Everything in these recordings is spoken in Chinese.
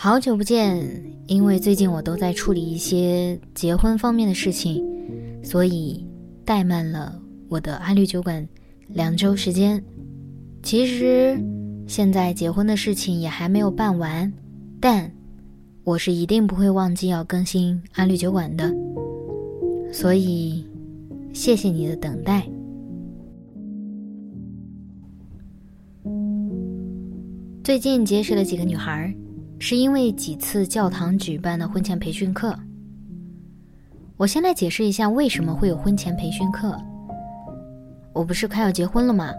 好久不见，因为最近我都在处理一些结婚方面的事情，所以怠慢了我的阿绿酒馆两周时间。其实现在结婚的事情也还没有办完，但我是一定不会忘记要更新阿绿酒馆的，所以谢谢你的等待。最近结识了几个女孩儿。是因为几次教堂举办的婚前培训课。我先来解释一下为什么会有婚前培训课。我不是快要结婚了吗？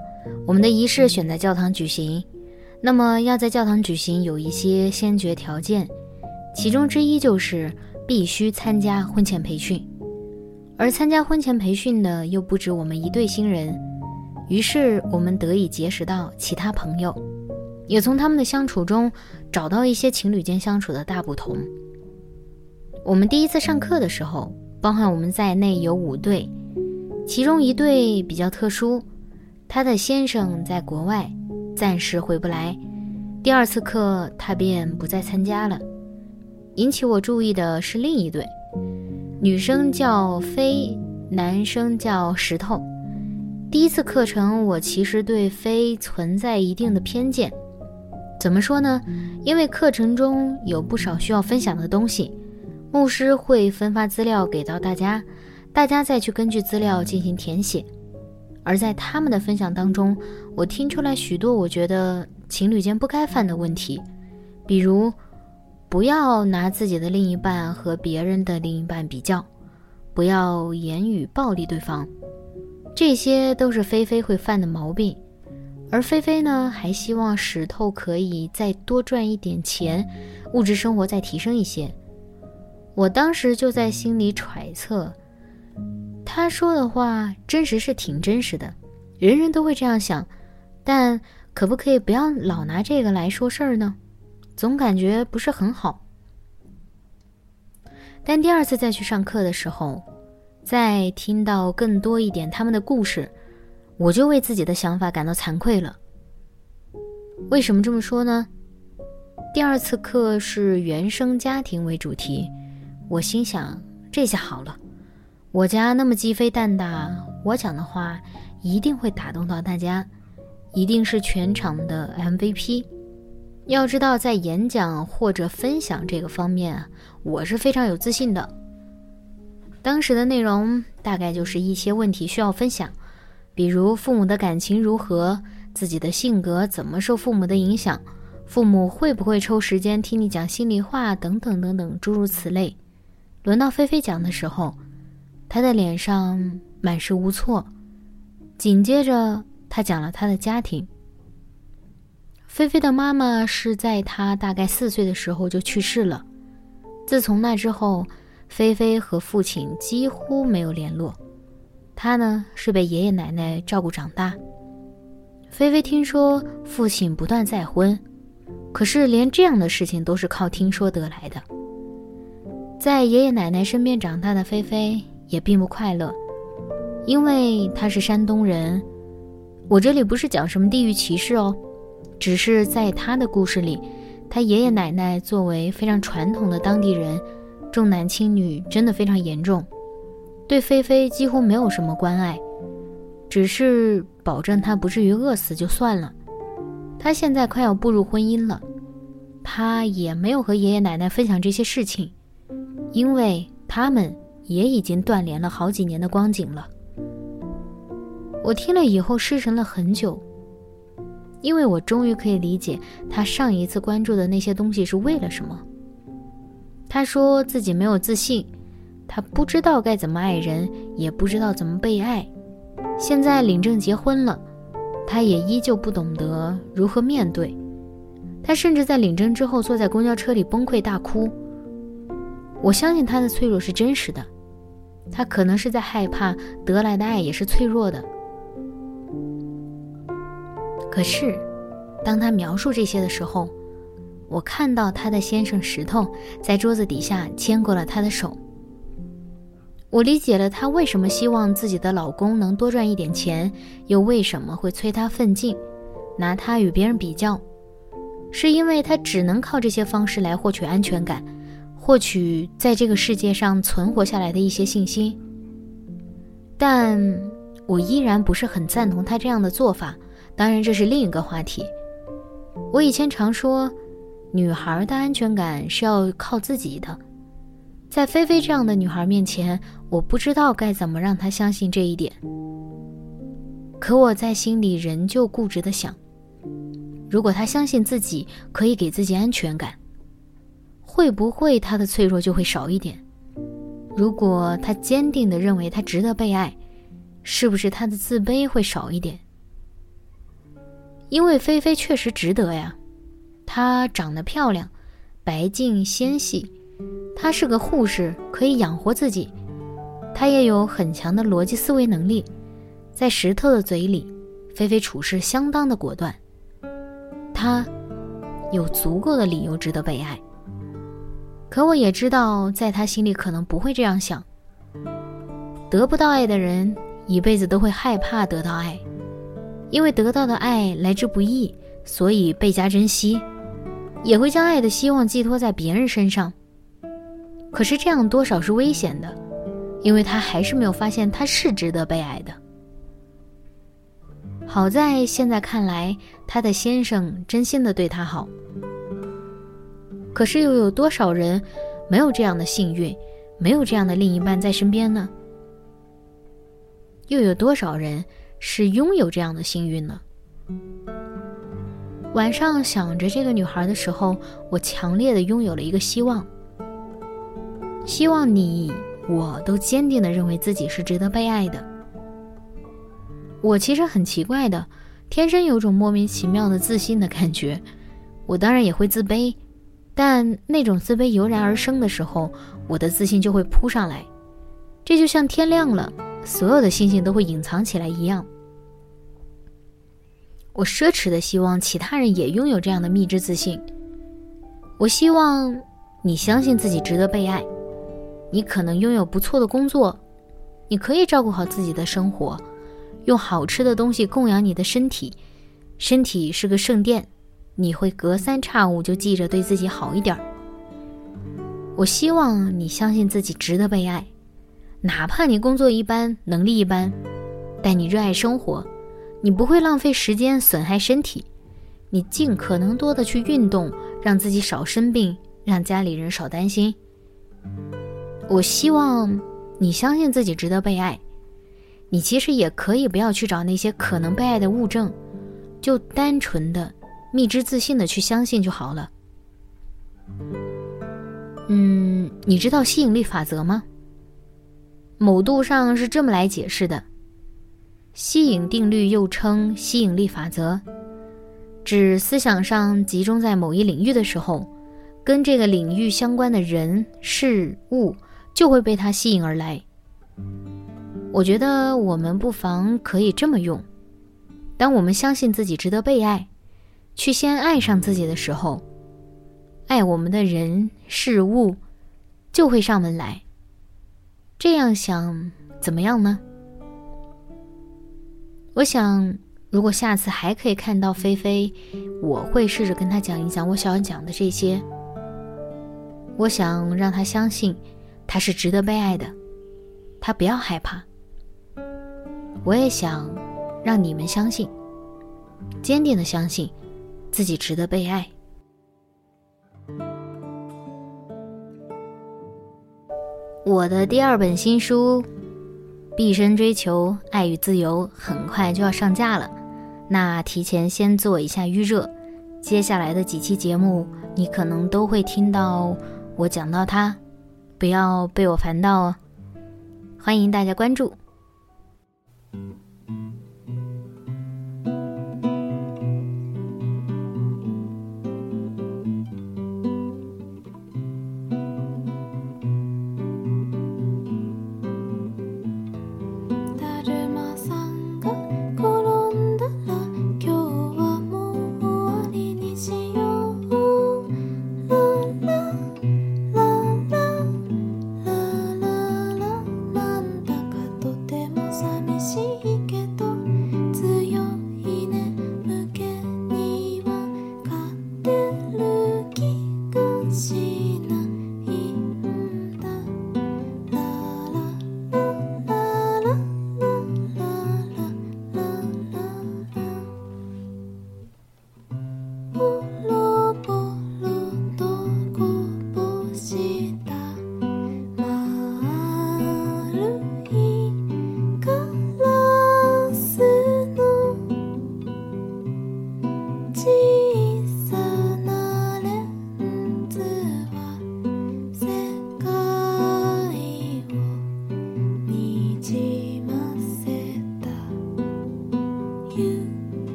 我们的仪式选在教堂举行，那么要在教堂举行有一些先决条件，其中之一就是必须参加婚前培训。而参加婚前培训的又不止我们一对新人，于是我们得以结识到其他朋友。也从他们的相处中找到一些情侣间相处的大不同。我们第一次上课的时候，包含我们在内有五对，其中一对比较特殊，他的先生在国外，暂时回不来。第二次课他便不再参加了。引起我注意的是另一对，女生叫飞，男生叫石头。第一次课程，我其实对飞存在一定的偏见。怎么说呢？因为课程中有不少需要分享的东西，牧师会分发资料给到大家，大家再去根据资料进行填写。而在他们的分享当中，我听出来许多我觉得情侣间不该犯的问题，比如不要拿自己的另一半和别人的另一半比较，不要言语暴力对方，这些都是菲菲会犯的毛病。而菲菲呢，还希望石头可以再多赚一点钱，物质生活再提升一些。我当时就在心里揣测，他说的话真实是挺真实的，人人都会这样想。但可不可以不要老拿这个来说事儿呢？总感觉不是很好。但第二次再去上课的时候，再听到更多一点他们的故事。我就为自己的想法感到惭愧了。为什么这么说呢？第二次课是原生家庭为主题，我心想这下好了，我家那么鸡飞蛋打，我讲的话一定会打动到大家，一定是全场的 MVP。要知道，在演讲或者分享这个方面，我是非常有自信的。当时的内容大概就是一些问题需要分享。比如父母的感情如何，自己的性格怎么受父母的影响，父母会不会抽时间听你讲心里话，等等等等，诸如此类。轮到菲菲讲的时候，她的脸上满是无措。紧接着，她讲了她的家庭。菲菲的妈妈是在她大概四岁的时候就去世了，自从那之后，菲菲和父亲几乎没有联络。他呢是被爷爷奶奶照顾长大。菲菲听说父亲不断再婚，可是连这样的事情都是靠听说得来的。在爷爷奶奶身边长大的菲菲也并不快乐，因为她是山东人。我这里不是讲什么地域歧视哦，只是在他的故事里，他爷爷奶奶作为非常传统的当地人，重男轻女真的非常严重。对菲菲几乎没有什么关爱，只是保证她不至于饿死就算了。她现在快要步入婚姻了，她也没有和爷爷奶奶分享这些事情，因为他们也已经断联了好几年的光景了。我听了以后失神了很久，因为我终于可以理解他上一次关注的那些东西是为了什么。他说自己没有自信。他不知道该怎么爱人，也不知道怎么被爱。现在领证结婚了，他也依旧不懂得如何面对。他甚至在领证之后坐在公交车里崩溃大哭。我相信他的脆弱是真实的，他可能是在害怕得来的爱也是脆弱的。可是，当他描述这些的时候，我看到他的先生石头在桌子底下牵过了他的手。我理解了她为什么希望自己的老公能多赚一点钱，又为什么会催她奋进，拿她与别人比较。是因为她只能靠这些方式来获取安全感，获取在这个世界上存活下来的一些信心。但我依然不是很赞同她这样的做法。当然，这是另一个话题。我以前常说，女孩的安全感是要靠自己的。在菲菲这样的女孩面前，我不知道该怎么让她相信这一点。可我在心里仍旧固执的想。如果她相信自己可以给自己安全感，会不会她的脆弱就会少一点？如果她坚定的认为她值得被爱，是不是她的自卑会少一点？因为菲菲确实值得呀，她长得漂亮，白净纤细，她是个护士，可以养活自己，她也有很强的逻辑思维能力，在石头的嘴里，菲菲处事相当的果断。他有足够的理由值得被爱，可我也知道，在他心里可能不会这样想。得不到爱的人，一辈子都会害怕得到爱，因为得到的爱来之不易，所以倍加珍惜，也会将爱的希望寄托在别人身上。可是这样多少是危险的，因为他还是没有发现他是值得被爱的。好在现在看来，她的先生真心的对她好。可是又有多少人没有这样的幸运，没有这样的另一半在身边呢？又有多少人是拥有这样的幸运呢？晚上想着这个女孩的时候，我强烈的拥有了一个希望：希望你我都坚定的认为自己是值得被爱的。我其实很奇怪的，天生有种莫名其妙的自信的感觉。我当然也会自卑，但那种自卑油然而生的时候，我的自信就会扑上来。这就像天亮了，所有的星星都会隐藏起来一样。我奢侈的希望其他人也拥有这样的蜜汁自信。我希望你相信自己值得被爱，你可能拥有不错的工作，你可以照顾好自己的生活。用好吃的东西供养你的身体，身体是个圣殿，你会隔三差五就记着对自己好一点儿。我希望你相信自己值得被爱，哪怕你工作一般，能力一般，但你热爱生活，你不会浪费时间损害身体，你尽可能多的去运动，让自己少生病，让家里人少担心。我希望你相信自己值得被爱。你其实也可以不要去找那些可能被爱的物证，就单纯的、蜜汁自信的去相信就好了。嗯，你知道吸引力法则吗？某度上是这么来解释的：吸引定律又称吸引力法则，指思想上集中在某一领域的时候，跟这个领域相关的人事物就会被它吸引而来。我觉得我们不妨可以这么用：当我们相信自己值得被爱，去先爱上自己的时候，爱我们的人事物就会上门来。这样想怎么样呢？我想，如果下次还可以看到菲菲，我会试着跟她讲一讲我想要讲的这些。我想让她相信，他是值得被爱的，他不要害怕。我也想让你们相信，坚定的相信自己值得被爱。我的第二本新书《毕生追求爱与自由》很快就要上架了，那提前先做一下预热，接下来的几期节目你可能都会听到我讲到它。不要被我烦到哦。欢迎大家关注。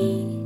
you.